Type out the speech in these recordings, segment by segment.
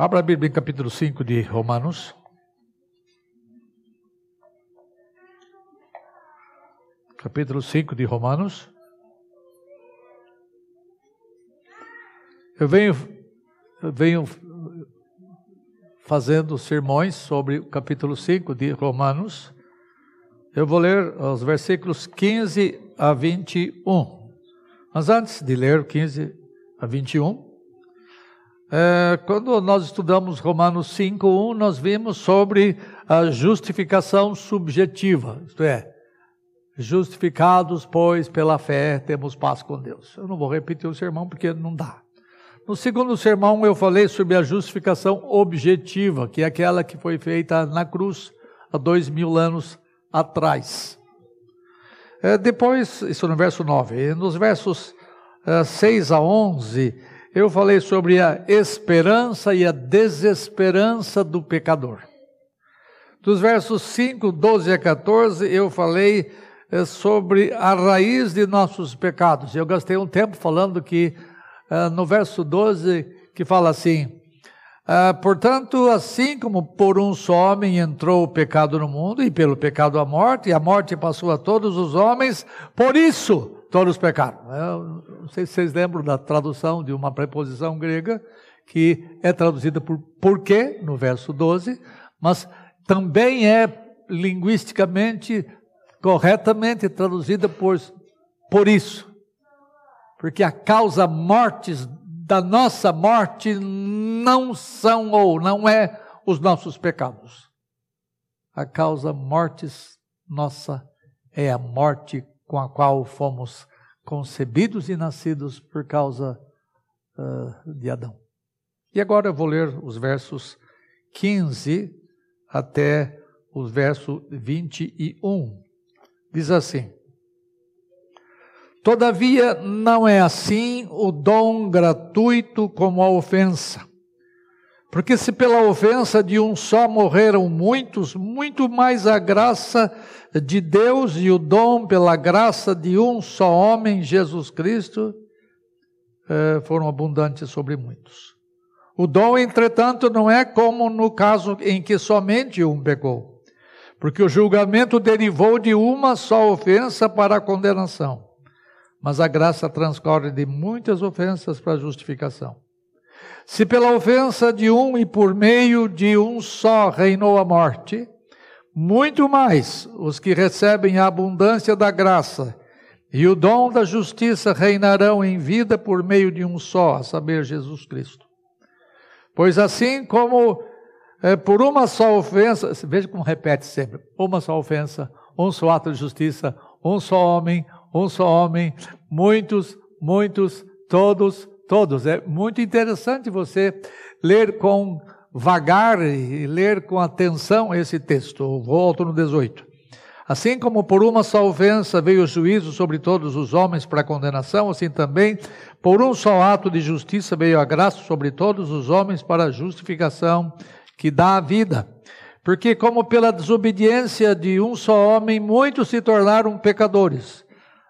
Abra a Bíblia em capítulo 5 de Romanos. Capítulo 5 de Romanos. Eu venho, eu venho fazendo sermões sobre o capítulo 5 de Romanos. Eu vou ler os versículos 15 a 21. Mas antes de ler 15 a 21, é, quando nós estudamos Romanos 5:1, nós vimos sobre a justificação subjetiva, isto é, justificados, pois, pela fé, temos paz com Deus. Eu não vou repetir o sermão porque não dá. No segundo sermão, eu falei sobre a justificação objetiva, que é aquela que foi feita na cruz há dois mil anos atrás. É, depois, isso no verso 9, nos versos é, 6 a 11, eu falei sobre a esperança e a desesperança do pecador. Dos versos 5, 12 a 14, eu falei é, sobre a raiz de nossos pecados. Eu gastei um tempo falando que é, no verso 12, que fala assim: é, Portanto, assim como por um só homem entrou o pecado no mundo, e pelo pecado a morte, e a morte passou a todos os homens, por isso todos pecaram. Eu não sei se vocês lembram da tradução de uma preposição grega que é traduzida por porquê, no verso 12, mas também é linguisticamente corretamente traduzida por por isso. Porque a causa mortes da nossa morte não são ou não é os nossos pecados. A causa mortes nossa é a morte com a qual fomos concebidos e nascidos por causa uh, de Adão. E agora eu vou ler os versos 15 até o verso 21. Diz assim: Todavia não é assim o dom gratuito como a ofensa. Porque se pela ofensa de um só morreram muitos, muito mais a graça de Deus e o dom pela graça de um só homem, Jesus Cristo, eh, foram abundantes sobre muitos. O dom, entretanto, não é como no caso em que somente um pecou, porque o julgamento derivou de uma só ofensa para a condenação, mas a graça transcorre de muitas ofensas para a justificação. Se pela ofensa de um e por meio de um só reinou a morte, muito mais os que recebem a abundância da graça e o dom da justiça reinarão em vida por meio de um só, a saber, Jesus Cristo. Pois assim como é, por uma só ofensa, veja como repete sempre: uma só ofensa, um só ato de justiça, um só homem, um só homem, muitos, muitos, todos, todos. É muito interessante você ler com vagar e ler com atenção esse texto. Volto no 18. Assim como por uma só ofensa veio o juízo sobre todos os homens para condenação, assim também por um só ato de justiça veio a graça sobre todos os homens para a justificação que dá a vida. Porque, como pela desobediência de um só homem, muitos se tornaram pecadores,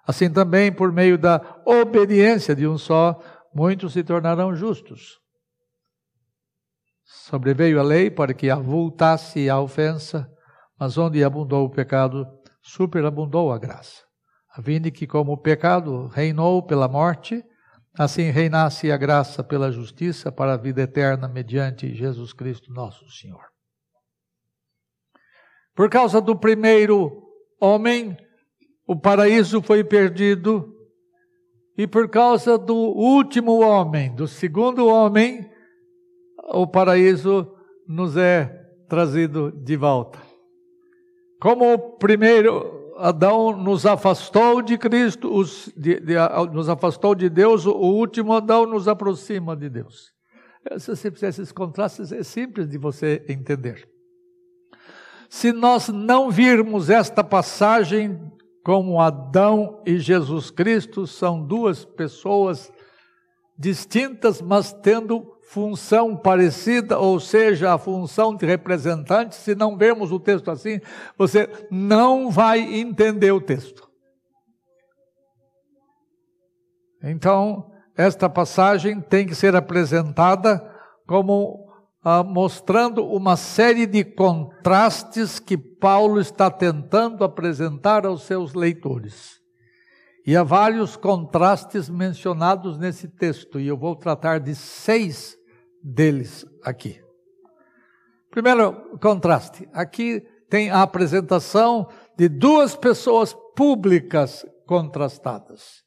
assim também por meio da obediência de um só, muitos se tornarão justos. Sobreveio a lei para que avultasse a ofensa, mas onde abundou o pecado, superabundou a graça. A que, como o pecado reinou pela morte, assim reinasse a graça pela justiça para a vida eterna mediante Jesus Cristo nosso Senhor. Por causa do primeiro homem, o paraíso foi perdido e por causa do último homem, do segundo homem, o paraíso nos é trazido de volta. Como o primeiro Adão nos afastou de Cristo, os, de, de, nos afastou de Deus, o último Adão nos aproxima de Deus. Se você fizer esses contrastes, é simples de você entender. Se nós não virmos esta passagem como Adão e Jesus Cristo são duas pessoas distintas, mas tendo função parecida, ou seja, a função de representante, se não vemos o texto assim, você não vai entender o texto. Então, esta passagem tem que ser apresentada como ah, mostrando uma série de contrastes que Paulo está tentando apresentar aos seus leitores. E há vários contrastes mencionados nesse texto, e eu vou tratar de seis deles aqui. Primeiro contraste: aqui tem a apresentação de duas pessoas públicas contrastadas.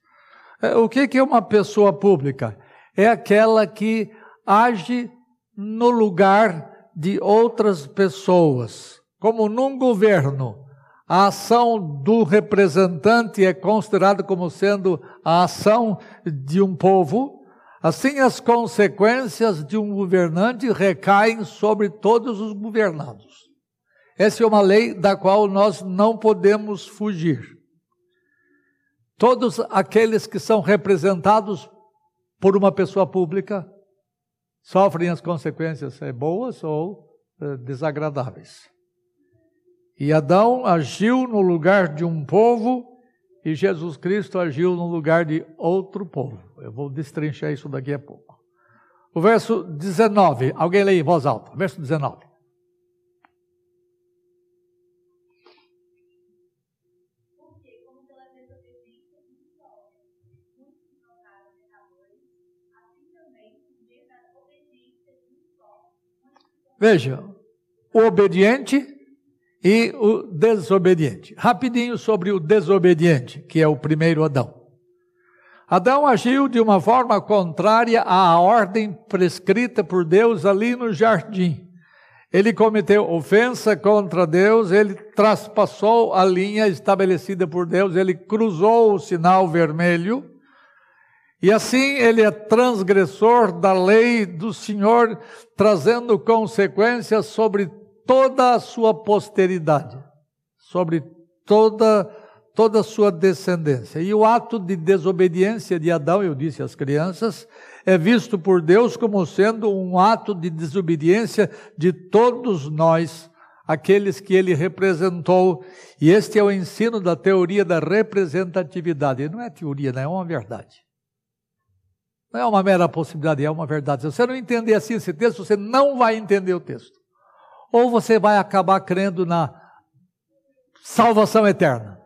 É, o que é uma pessoa pública? É aquela que age no lugar de outras pessoas. Como num governo, a ação do representante é considerada como sendo a ação de um povo, assim as consequências de um governante recaem sobre todos os governados. Essa é uma lei da qual nós não podemos fugir. Todos aqueles que são representados por uma pessoa pública sofrem as consequências é, boas ou é, desagradáveis. E Adão agiu no lugar de um povo e Jesus Cristo agiu no lugar de outro povo. Eu vou destrinchar isso daqui a pouco. O verso 19, alguém lê em voz alta, verso 19. Veja, o obediente e o desobediente. Rapidinho sobre o desobediente, que é o primeiro Adão. Adão agiu de uma forma contrária à ordem prescrita por Deus ali no jardim. Ele cometeu ofensa contra Deus, ele traspassou a linha estabelecida por Deus, ele cruzou o sinal vermelho e assim ele é transgressor da lei do Senhor, trazendo consequências sobre toda a sua posteridade, sobre toda toda a sua descendência. E o ato de desobediência de Adão, eu disse às crianças, é visto por Deus como sendo um ato de desobediência de todos nós, aqueles que ele representou. E este é o ensino da teoria da representatividade. Não é teoria, não é uma verdade. Não é uma mera possibilidade, é uma verdade. Se você não entender assim esse texto, você não vai entender o texto. Ou você vai acabar crendo na salvação eterna.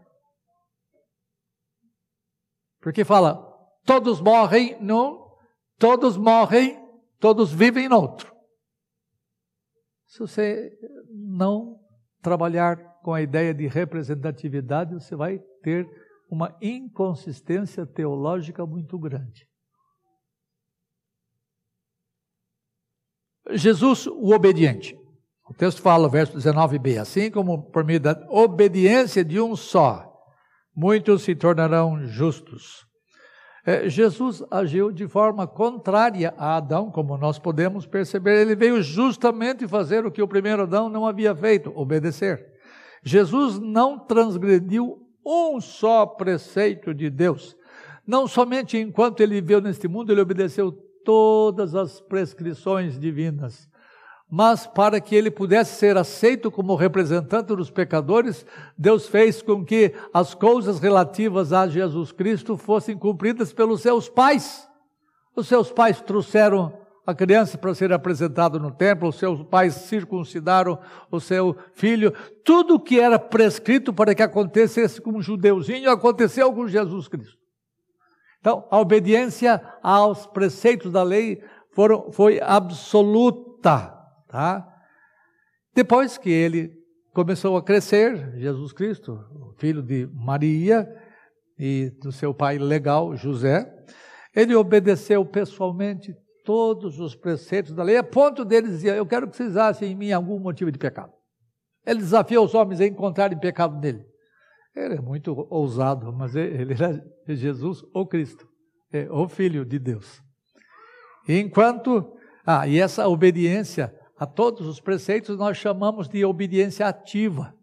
Porque fala, todos morrem num, todos morrem, todos vivem no outro. Se você não trabalhar com a ideia de representatividade, você vai ter uma inconsistência teológica muito grande. Jesus, o obediente. O texto fala, verso 19b, assim como por meio da obediência de um só, muitos se tornarão justos. É, Jesus agiu de forma contrária a Adão, como nós podemos perceber. Ele veio justamente fazer o que o primeiro Adão não havia feito, obedecer. Jesus não transgrediu um só preceito de Deus. Não somente enquanto ele viveu neste mundo, ele obedeceu todas as prescrições divinas. Mas para que ele pudesse ser aceito como representante dos pecadores, Deus fez com que as coisas relativas a Jesus Cristo fossem cumpridas pelos seus pais. Os seus pais trouxeram a criança para ser apresentado no templo, os seus pais circuncidaram o seu filho. Tudo que era prescrito para que acontecesse com um judeuzinho aconteceu com Jesus Cristo. Então, a obediência aos preceitos da lei foram, foi absoluta. Tá? Depois que ele começou a crescer, Jesus Cristo, filho de Maria e do seu pai legal, José, ele obedeceu pessoalmente todos os preceitos da lei, a ponto dele dizer: Eu quero que vocês achem em mim algum motivo de pecado. Ele desafiou os homens a encontrarem pecado nele. Ele é muito ousado, mas ele era Jesus ou Cristo, é, o Filho de Deus. Enquanto. Ah, e essa obediência a todos os preceitos nós chamamos de obediência ativa.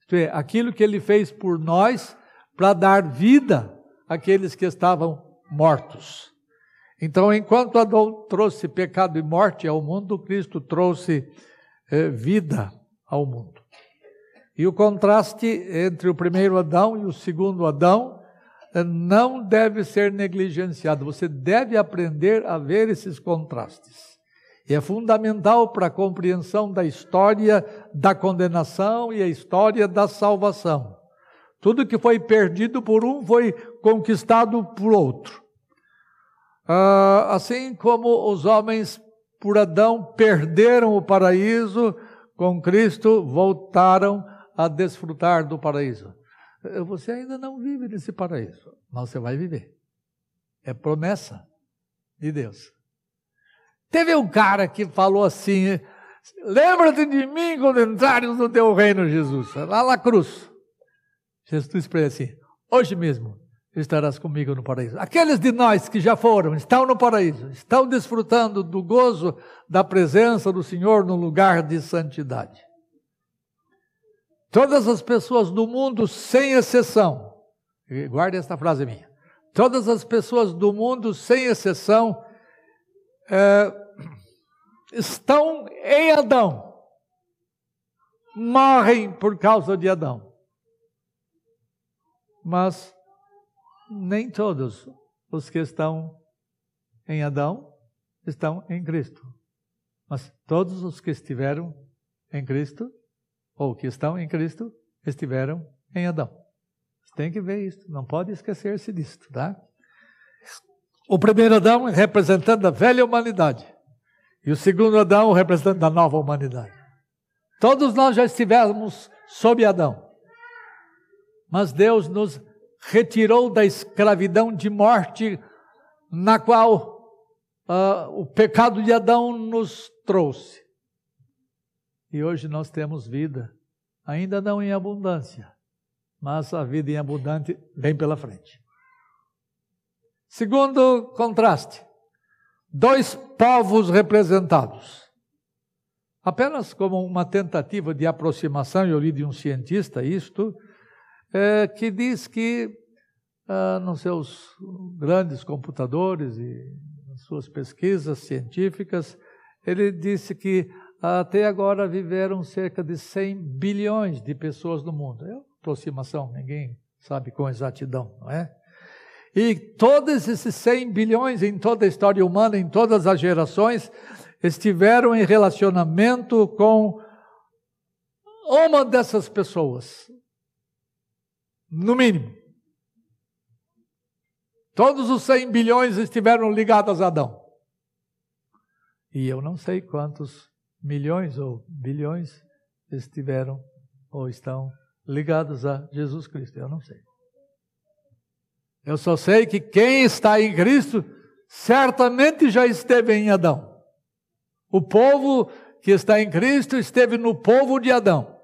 Isto é, aquilo que ele fez por nós para dar vida àqueles que estavam mortos. Então, enquanto Adão trouxe pecado e morte ao mundo, Cristo trouxe eh, vida ao mundo. E o contraste entre o primeiro Adão e o segundo Adão não deve ser negligenciado. Você deve aprender a ver esses contrastes. E é fundamental para a compreensão da história da condenação e a história da salvação. Tudo que foi perdido por um foi conquistado por outro. Ah, assim como os homens por Adão perderam o paraíso, com Cristo voltaram a desfrutar do paraíso. Você ainda não vive nesse paraíso, mas você vai viver. É promessa de Deus. Teve um cara que falou assim: Lembra-te de mim quando entrares no teu reino, Jesus, lá na cruz. Jesus para ele assim: Hoje mesmo estarás comigo no paraíso. Aqueles de nós que já foram, estão no paraíso, estão desfrutando do gozo da presença do Senhor no lugar de santidade. Todas as pessoas do mundo, sem exceção, guarde esta frase minha, todas as pessoas do mundo, sem exceção, é, estão em Adão, morrem por causa de Adão. Mas nem todos os que estão em Adão estão em Cristo. Mas todos os que estiveram em Cristo, ou que estão em Cristo, estiveram em Adão. Você tem que ver isso, não pode esquecer-se disso, tá? O primeiro Adão representando a velha humanidade. E o segundo Adão representando a nova humanidade. Todos nós já estivemos sob Adão. Mas Deus nos retirou da escravidão de morte na qual uh, o pecado de Adão nos trouxe. E hoje nós temos vida, ainda não em abundância, mas a vida em abundante vem pela frente. Segundo contraste, dois povos representados. Apenas como uma tentativa de aproximação, eu li de um cientista isto, é, que diz que ah, nos seus grandes computadores e nas suas pesquisas científicas, ele disse que até agora viveram cerca de 100 bilhões de pessoas no mundo. É uma aproximação, ninguém sabe com exatidão, não é? E todos esses 100 bilhões em toda a história humana, em todas as gerações, estiveram em relacionamento com uma dessas pessoas, no mínimo. Todos os 100 bilhões estiveram ligados a Adão. E eu não sei quantos milhões ou bilhões estiveram ou estão ligados a Jesus Cristo. Eu não sei. Eu só sei que quem está em Cristo certamente já esteve em Adão. O povo que está em Cristo esteve no povo de Adão.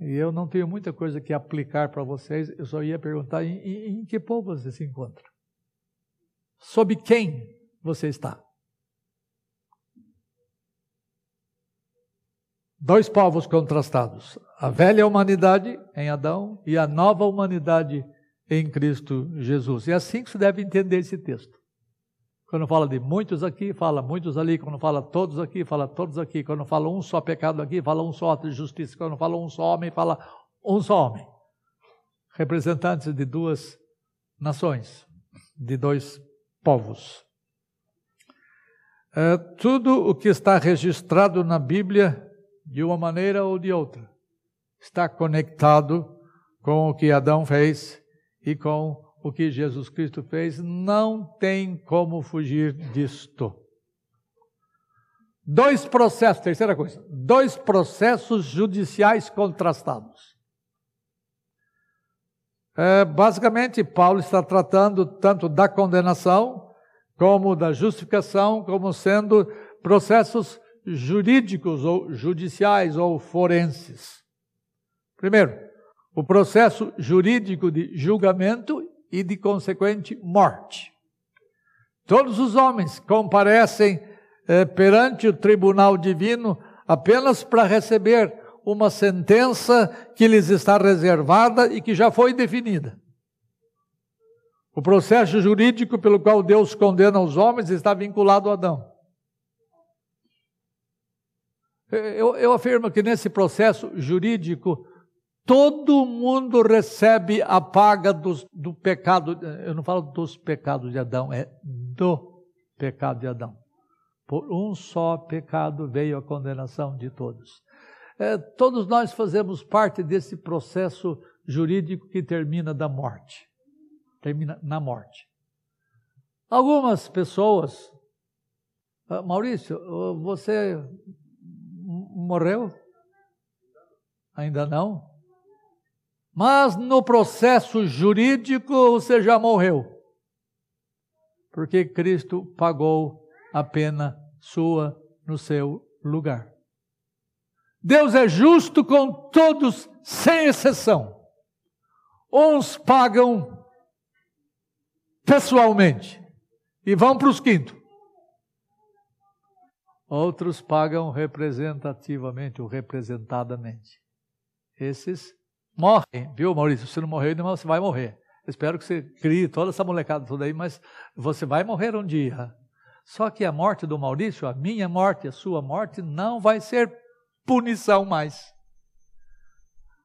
E eu não tenho muita coisa que aplicar para vocês, eu só ia perguntar em, em, em que povo você se encontra. Sob quem você está? Dois povos contrastados: a velha humanidade em Adão e a nova humanidade em Cristo Jesus. É assim que se deve entender esse texto. Quando fala de muitos aqui, fala muitos ali. Quando fala todos aqui, fala todos aqui. Quando fala um só pecado aqui, fala um só ato de justiça. Quando fala um só homem, fala um só homem. Representantes de duas nações, de dois povos. É, tudo o que está registrado na Bíblia, de uma maneira ou de outra, está conectado com o que Adão fez e com o que Jesus Cristo fez, não tem como fugir disto. Dois processos, terceira coisa, dois processos judiciais contrastados. É, basicamente, Paulo está tratando tanto da condenação como da justificação, como sendo processos jurídicos ou judiciais ou forenses. Primeiro, o processo jurídico de julgamento e de consequente morte. Todos os homens comparecem eh, perante o tribunal divino apenas para receber uma sentença que lhes está reservada e que já foi definida. O processo jurídico pelo qual Deus condena os homens está vinculado a Adão. Eu, eu afirmo que nesse processo jurídico, Todo mundo recebe a paga do, do pecado. Eu não falo dos pecados de Adão, é do pecado de Adão. Por um só pecado veio a condenação de todos. É, todos nós fazemos parte desse processo jurídico que termina da morte. Termina na morte. Algumas pessoas. Ah, Maurício, você morreu? Ainda não? Mas no processo jurídico você já morreu. Porque Cristo pagou a pena sua no seu lugar. Deus é justo com todos, sem exceção. Uns pagam pessoalmente e vão para os quintos. Outros pagam representativamente ou representadamente. Esses morrem, viu, Maurício? Se não morreu, você vai morrer. Espero que você crie toda essa molecada toda aí, mas você vai morrer um dia. Só que a morte do Maurício, a minha morte, a sua morte, não vai ser punição mais.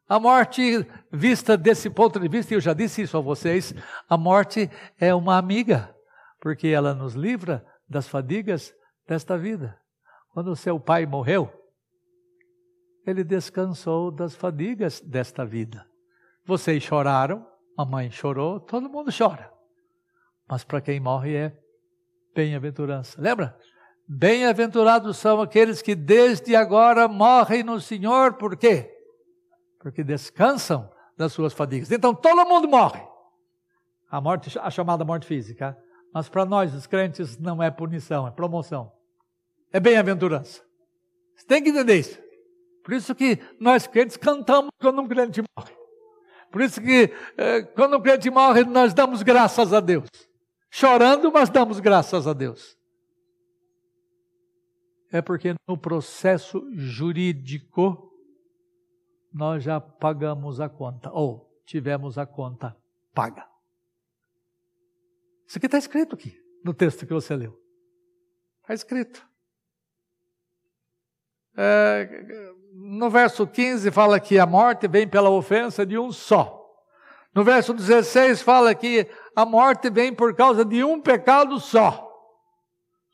A morte, vista desse ponto de vista, eu já disse isso a vocês, a morte é uma amiga, porque ela nos livra das fadigas desta vida. Quando seu pai morreu, ele descansou das fadigas desta vida. Vocês choraram, a mãe chorou, todo mundo chora. Mas para quem morre é bem-aventurança. Lembra? Bem-aventurados são aqueles que desde agora morrem no Senhor, por quê? Porque descansam das suas fadigas. Então todo mundo morre. A morte, a chamada morte física. Mas para nós, os crentes, não é punição, é promoção. É bem-aventurança. Você tem que entender isso. Por isso que nós crentes cantamos quando um crente morre. Por isso que eh, quando um crente morre, nós damos graças a Deus. Chorando, mas damos graças a Deus é porque no processo jurídico nós já pagamos a conta, ou tivemos a conta paga. Isso aqui está escrito aqui, no texto que você leu. Está escrito. É, no verso 15 fala que a morte vem pela ofensa de um só. No verso 16 fala que a morte vem por causa de um pecado só.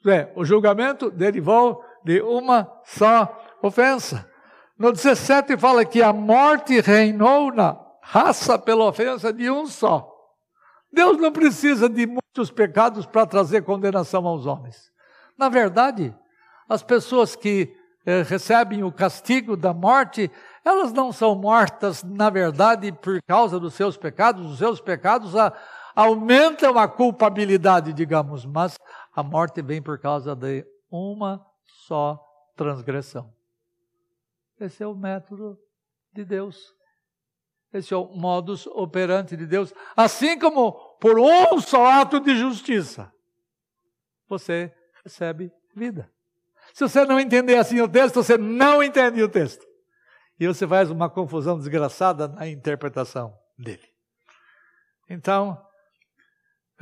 É, o julgamento derivou de uma só ofensa. No 17 fala que a morte reinou na raça pela ofensa de um só. Deus não precisa de muitos pecados para trazer condenação aos homens. Na verdade, as pessoas que recebem o castigo da morte, elas não são mortas, na verdade, por causa dos seus pecados. Os seus pecados a, aumentam a culpabilidade, digamos, mas a morte vem por causa de uma só transgressão. Esse é o método de Deus. Esse é o modus operandi de Deus. Assim como por um só ato de justiça, você recebe vida. Se você não entender assim o texto, você não entende o texto. E você faz uma confusão desgraçada na interpretação dele. Então,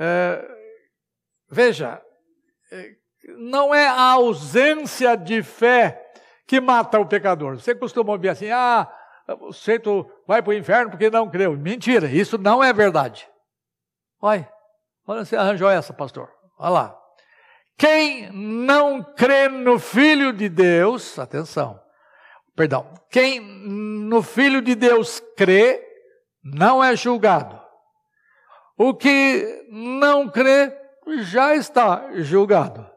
é, veja, é, não é a ausência de fé que mata o pecador. Você costuma ouvir assim: ah, o sujeito vai para o inferno porque não creu. Mentira, isso não é verdade. Olha, olha você arranjou essa, pastor. Olha lá. Quem não crê no Filho de Deus, atenção, perdão, quem no Filho de Deus crê, não é julgado. O que não crê já está julgado.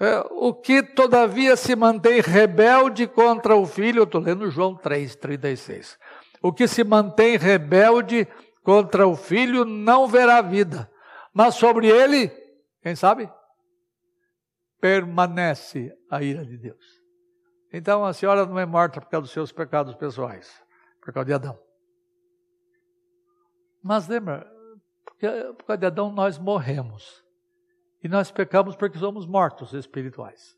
É, o que todavia se mantém rebelde contra o filho, estou lendo João 3, 36. O que se mantém rebelde contra o filho não verá vida, mas sobre ele, quem sabe? Permanece a ira de Deus. Então a senhora não é morta por causa dos seus pecados pessoais, por causa de Adão. Mas lembra, por causa de Adão nós morremos. E nós pecamos porque somos mortos espirituais.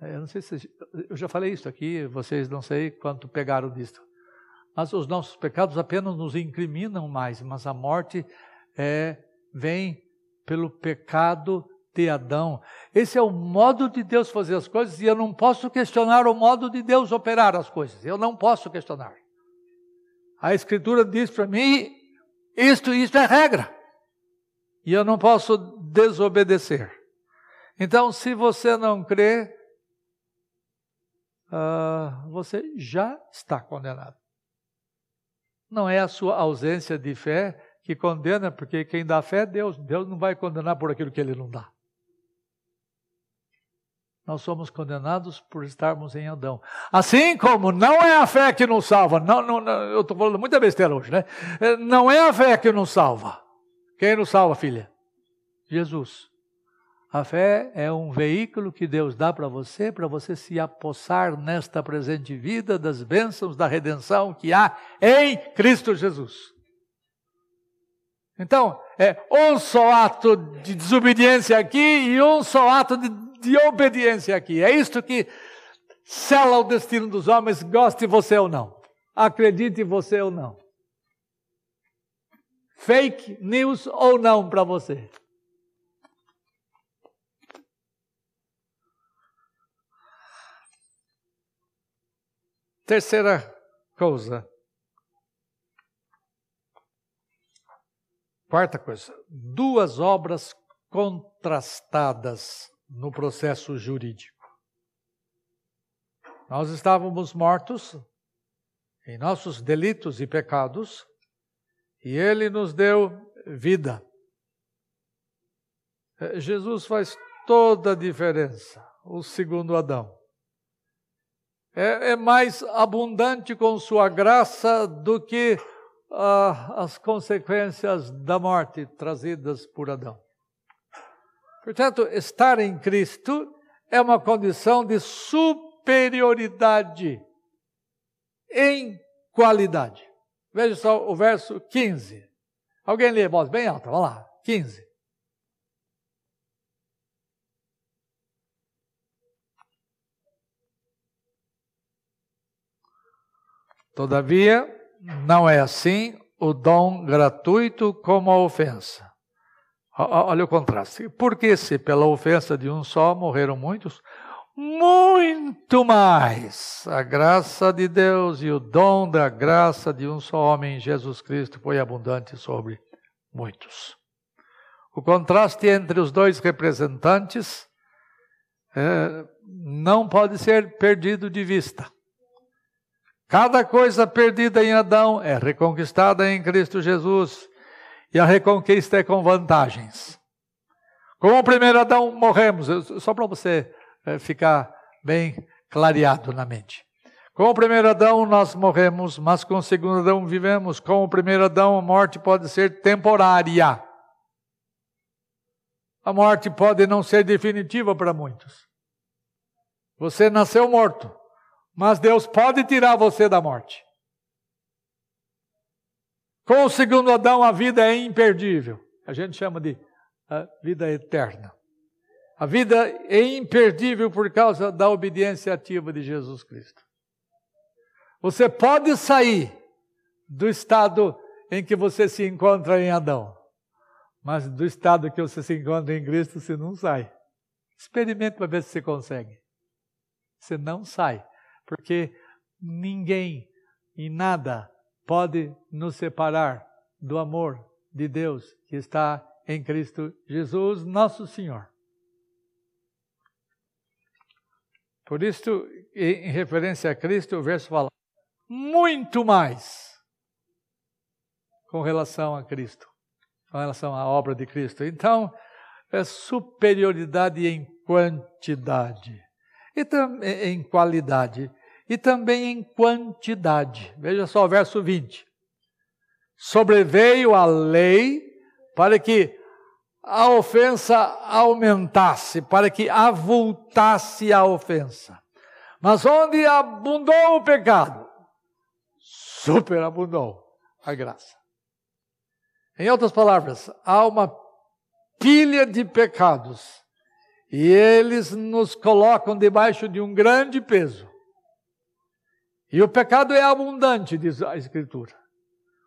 Eu não sei se eu já falei isso aqui, vocês não sei quanto pegaram disto. Mas os nossos pecados apenas nos incriminam mais, mas a morte é, vem pelo pecado de Adão. Esse é o modo de Deus fazer as coisas e eu não posso questionar o modo de Deus operar as coisas. Eu não posso questionar. A Escritura diz para mim: isto, isto é regra. e eu não posso desobedecer. Então, se você não crê, uh, você já está condenado. Não é a sua ausência de fé que condena, porque quem dá fé é Deus. Deus não vai condenar por aquilo que ele não dá. Nós somos condenados por estarmos em Adão. Assim como não é a fé que nos salva. Não, não, não eu estou falando muita besteira hoje, né? É, não é a fé que nos salva. Quem nos salva, filha? Jesus. A fé é um veículo que Deus dá para você, para você se apossar nesta presente vida das bênçãos da redenção que há em Cristo Jesus. Então, é um só ato de desobediência aqui e um só ato de, de obediência aqui. É isto que sela o destino dos homens, goste você ou não. Acredite você ou não. Fake news ou não para você. Terceira coisa, Quarta coisa, duas obras contrastadas no processo jurídico. Nós estávamos mortos em nossos delitos e pecados, e Ele nos deu vida. É, Jesus faz toda a diferença, o segundo Adão. É, é mais abundante com Sua graça do que as consequências da morte trazidas por Adão. Portanto, estar em Cristo é uma condição de superioridade em qualidade. Veja só o verso 15. Alguém lê a voz bem alta, vamos lá. 15. Todavia, não é assim o dom gratuito como a ofensa. Olha o contraste. Porque se pela ofensa de um só morreram muitos, muito mais a graça de Deus e o dom da graça de um só homem, Jesus Cristo, foi abundante sobre muitos. O contraste entre os dois representantes é, não pode ser perdido de vista. Cada coisa perdida em Adão é reconquistada em Cristo Jesus. E a reconquista é com vantagens. Com o primeiro Adão morremos, só para você eh, ficar bem clareado na mente. Com o primeiro Adão nós morremos, mas com o segundo Adão vivemos. Com o primeiro Adão a morte pode ser temporária. A morte pode não ser definitiva para muitos. Você nasceu morto. Mas Deus pode tirar você da morte. Com o segundo Adão, a vida é imperdível. A gente chama de vida eterna. A vida é imperdível por causa da obediência ativa de Jesus Cristo. Você pode sair do estado em que você se encontra em Adão, mas do estado que você se encontra em Cristo, você não sai. Experimente para ver se você consegue. Você não sai porque ninguém e nada pode nos separar do amor de Deus que está em Cristo Jesus, nosso Senhor. Por isso, em referência a Cristo, o verso fala muito mais com relação a Cristo, com relação à obra de Cristo. Então, é superioridade em quantidade e também em qualidade e também em quantidade. Veja só o verso 20. Sobreveio a lei para que a ofensa aumentasse, para que avultasse a ofensa. Mas onde abundou o pecado, superabundou a graça. Em outras palavras, há uma pilha de pecados e eles nos colocam debaixo de um grande peso. E o pecado é abundante, diz a Escritura.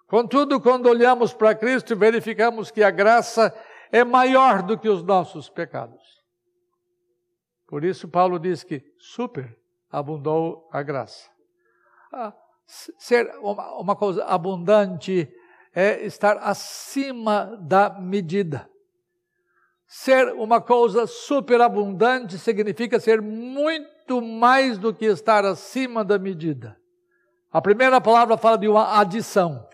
Contudo, quando olhamos para Cristo, verificamos que a graça é maior do que os nossos pecados. Por isso, Paulo diz que super abundou a graça. Ah, ser uma, uma coisa abundante é estar acima da medida. Ser uma coisa superabundante significa ser muito mais do que estar acima da medida. A primeira palavra fala de uma adição.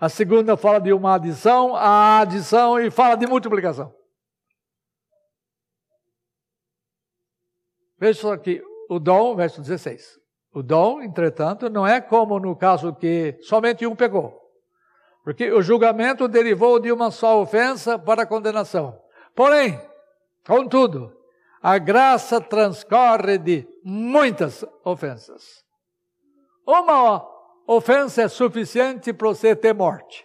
A segunda fala de uma adição, a adição e fala de multiplicação. Veja só aqui, o dom, verso 16. O dom, entretanto, não é como no caso que somente um pegou. Porque o julgamento derivou de uma só ofensa para a condenação. Porém, contudo, a graça transcorre de muitas ofensas. Uma ofensa é suficiente para você ter morte.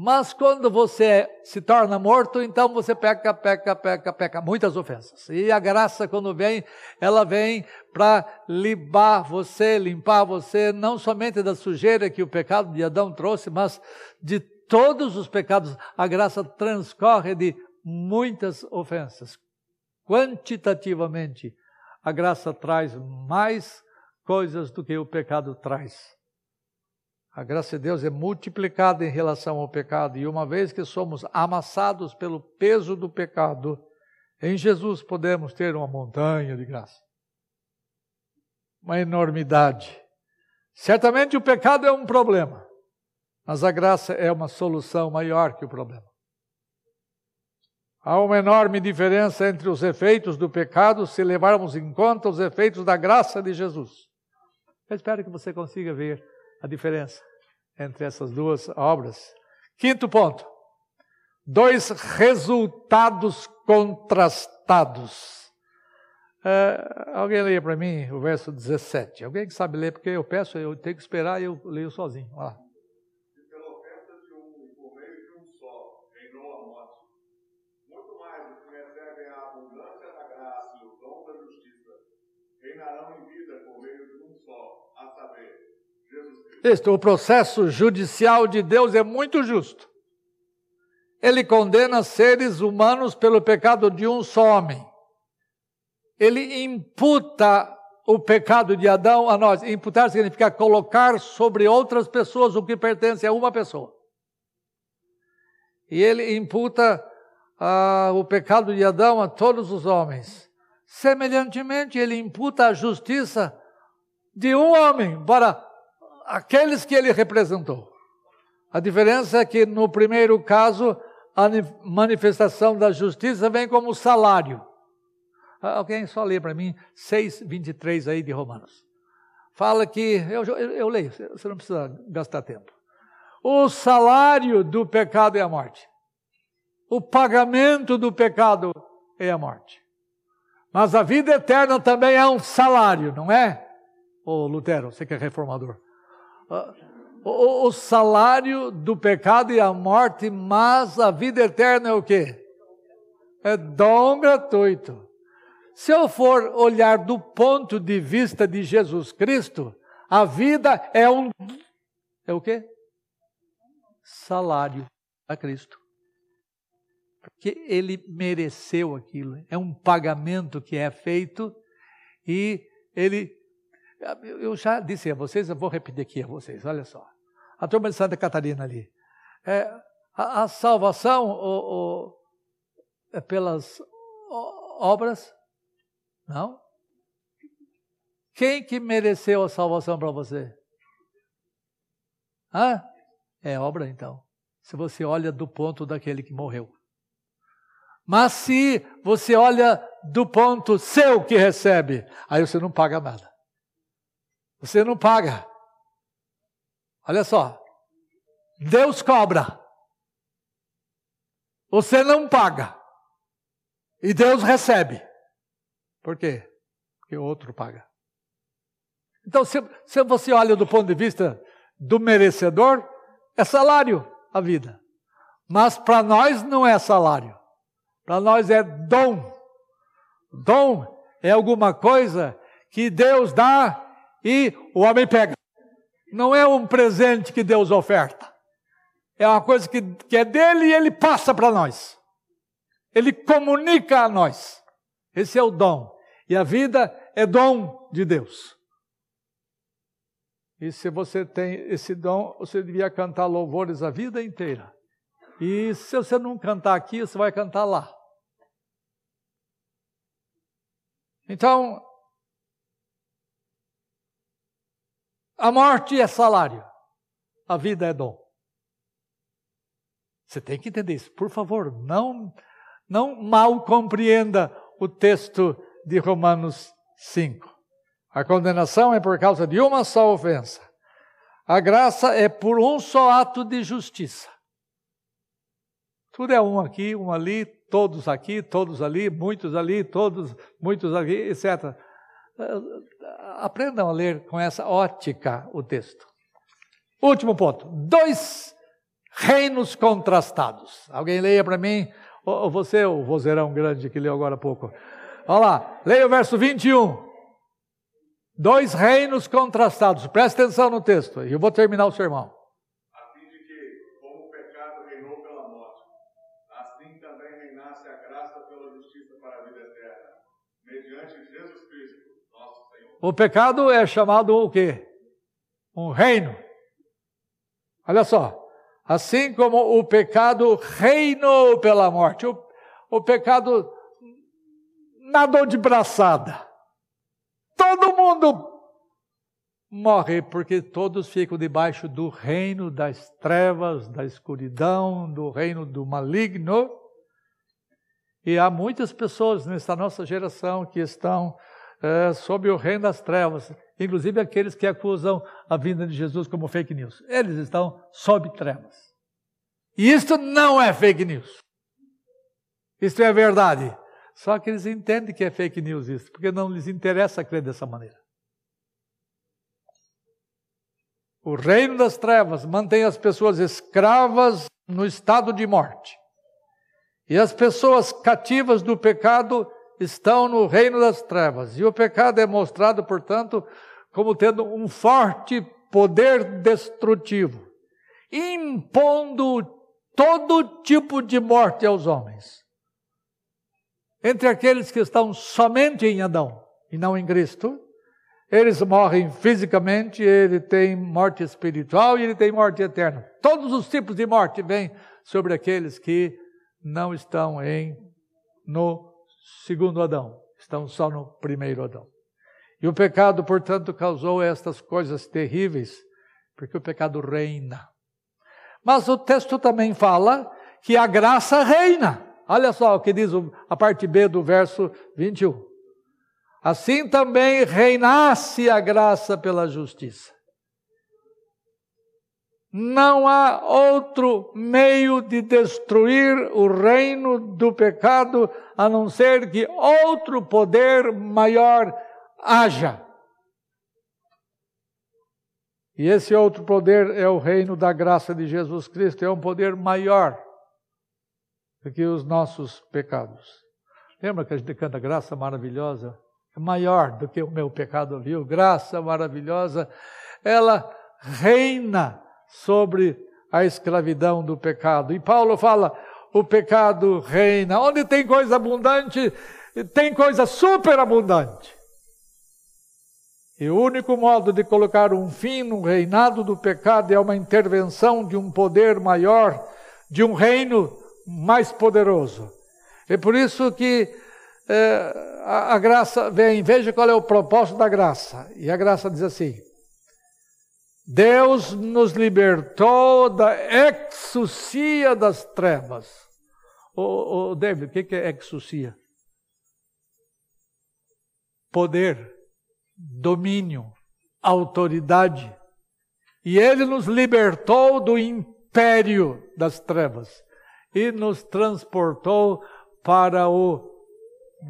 Mas quando você se torna morto, então você peca, peca, peca, peca, muitas ofensas. E a graça, quando vem, ela vem para limpar você, limpar você, não somente da sujeira que o pecado de Adão trouxe, mas de todos os pecados. A graça transcorre de muitas ofensas. Quantitativamente, a graça traz mais coisas do que o pecado traz. A graça de Deus é multiplicada em relação ao pecado, e uma vez que somos amassados pelo peso do pecado, em Jesus podemos ter uma montanha de graça. Uma enormidade. Certamente o pecado é um problema, mas a graça é uma solução maior que o problema. Há uma enorme diferença entre os efeitos do pecado se levarmos em conta os efeitos da graça de Jesus. Eu espero que você consiga ver a diferença entre essas duas obras. Quinto ponto. Dois resultados contrastados. Uh, alguém leia para mim o verso 17. Alguém que sabe ler, porque eu peço, eu tenho que esperar e eu leio sozinho. Lá. pela ofensa de um por meio de um só reinou a morte, muito mais os que recebem a abundância da graça e o dom da justiça reinarão em vida por meio de um só, a saber, Cristo. O processo judicial de Deus é muito justo. Ele condena seres humanos pelo pecado de um só homem. Ele imputa o pecado de Adão a nós. Imputar significa colocar sobre outras pessoas o que pertence a uma pessoa. E ele imputa uh, o pecado de Adão a todos os homens. Semelhantemente, ele imputa a justiça de um homem para aqueles que ele representou. A diferença é que no primeiro caso, a manifestação da justiça vem como salário. Ah, alguém só lê para mim 6,23 aí de Romanos. Fala que, eu, eu, eu leio, você não precisa gastar tempo. O salário do pecado é a morte. O pagamento do pecado é a morte. Mas a vida eterna também é um salário, não é? Ô Lutero, você que é reformador. O, o salário do pecado e a morte, mas a vida eterna é o quê? É dom gratuito. Se eu for olhar do ponto de vista de Jesus Cristo, a vida é um é o quê? Salário a Cristo. Porque ele mereceu aquilo. É um pagamento que é feito e ele eu já disse a vocês, eu vou repetir aqui a vocês, olha só. A turma de Santa Catarina ali. É, a, a, salvação o, o, é pelas obras? Não. Quem que mereceu a salvação para você? Hã? É obra então. Se você olha do ponto daquele que morreu. Mas se você olha do ponto seu que recebe, aí você não paga nada. Você não paga. Olha só. Deus cobra. Você não paga. E Deus recebe. Por quê? Porque o outro paga. Então, se, se você olha do ponto de vista do merecedor, é salário a vida. Mas para nós não é salário. Para nós é dom. Dom é alguma coisa que Deus dá e o homem pega. Não é um presente que Deus oferta. É uma coisa que, que é dele e ele passa para nós. Ele comunica a nós. Esse é o dom. E a vida é dom de Deus. E se você tem esse dom, você devia cantar louvores a vida inteira. E se você não cantar aqui, você vai cantar lá. Então, a morte é salário, a vida é dom. Você tem que entender isso. Por favor, não, não mal compreenda o texto de Romanos 5. A condenação é por causa de uma só ofensa. A graça é por um só ato de justiça. Tudo é um aqui, um ali, todos aqui, todos ali, muitos ali, todos, muitos aqui, etc. Aprendam a ler com essa ótica o texto. Último ponto. Dois reinos contrastados. Alguém leia para mim, ou você, o vozeirão grande que leu agora há pouco. Olha lá, leia o verso 21. Dois reinos contrastados. Presta atenção no texto, e eu vou terminar o sermão. Assim também reinasse a graça pela justiça para a vida eterna, mediante Jesus Cristo. O pecado é chamado o quê? Um reino. Olha só. Assim como o pecado reinou pela morte, o, o pecado nadou de braçada. Todo mundo morre porque todos ficam debaixo do reino das trevas, da escuridão, do reino do maligno. E há muitas pessoas nesta nossa geração que estão é, sob o reino das trevas, inclusive aqueles que acusam a vinda de Jesus como fake news. Eles estão sob trevas. E isto não é fake news. Isto é verdade. Só que eles entendem que é fake news isso, porque não lhes interessa crer dessa maneira. O reino das trevas mantém as pessoas escravas no estado de morte. E as pessoas cativas do pecado estão no reino das trevas. E o pecado é mostrado, portanto, como tendo um forte poder destrutivo, impondo todo tipo de morte aos homens. Entre aqueles que estão somente em Adão e não em Cristo, eles morrem fisicamente, ele tem morte espiritual e ele tem morte eterna. Todos os tipos de morte vêm sobre aqueles que não estão em no segundo Adão, estão só no primeiro Adão. E o pecado, portanto, causou estas coisas terríveis, porque o pecado reina. Mas o texto também fala que a graça reina. Olha só o que diz a parte B do verso 21. Assim também reinasse a graça pela justiça. Não há outro meio de destruir o reino do pecado a não ser que outro poder maior haja. E esse outro poder é o reino da graça de Jesus Cristo, é um poder maior do que os nossos pecados. Lembra que a gente canta graça maravilhosa? É maior do que o meu pecado, viu? Graça maravilhosa, ela reina sobre a escravidão do pecado. E Paulo fala: o pecado reina. Onde tem coisa abundante, tem coisa superabundante. E o único modo de colocar um fim no reinado do pecado é uma intervenção de um poder maior, de um reino mais poderoso. É por isso que é, a, a graça vem, veja qual é o propósito da graça. E a graça diz assim: Deus nos libertou da exucia das trevas. Ô, ô David, o que é exucia? Poder, domínio, autoridade. E ele nos libertou do império das trevas e nos transportou para o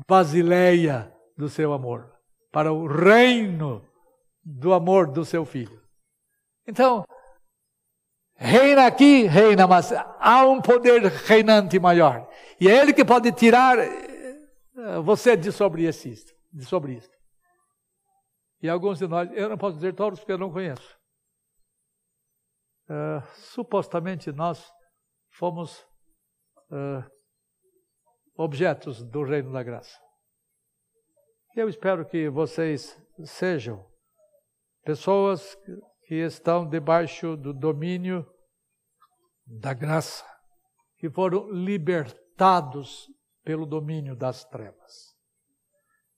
Basileia do seu amor, para o reino do amor do seu filho. Então, reina aqui, reina, mas há um poder reinante maior. E é ele que pode tirar eh, você de sobre isso. De sobre isso. E alguns de nós, eu não posso dizer todos porque eu não conheço. Uh, supostamente nós fomos uh, objetos do reino da graça. Eu espero que vocês sejam pessoas que estão debaixo do domínio da graça, que foram libertados pelo domínio das trevas.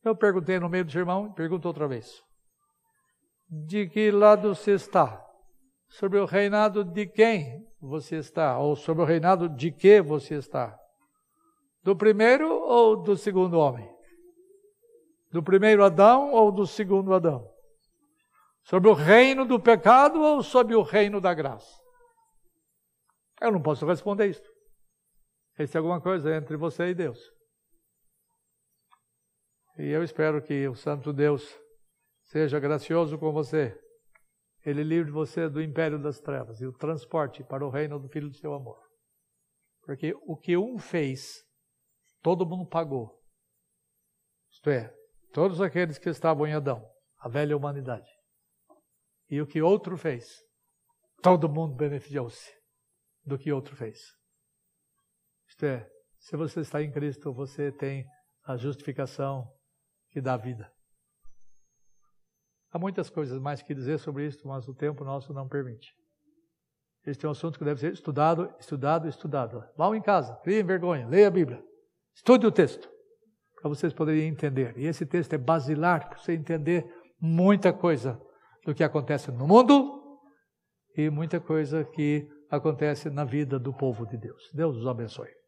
Eu perguntei no meio do sermão, pergunto outra vez. De que lado você está? Sobre o reinado de quem você está? Ou sobre o reinado de que você está? Do primeiro ou do segundo homem? Do primeiro Adão ou do segundo Adão? Sobre o reino do pecado ou sobre o reino da graça? Eu não posso responder isso. Essa é alguma coisa entre você e Deus. E eu espero que o Santo Deus seja gracioso com você. Ele livre você do império das trevas e o transporte para o reino do Filho do seu amor. Porque o que um fez, todo mundo pagou. Isto é, todos aqueles que estavam em Adão, a velha humanidade. E o que outro fez, todo mundo beneficiou-se do que outro fez. Isto é, se você está em Cristo, você tem a justificação que dá vida. Há muitas coisas mais que dizer sobre isso, mas o tempo nosso não permite. Este é um assunto que deve ser estudado, estudado, estudado. Vão em casa, criem vergonha, leia a Bíblia. Estude o texto, para vocês poderem entender. E esse texto é basilar para você entender muita coisa do que acontece no mundo e muita coisa que acontece na vida do povo de Deus. Deus os abençoe.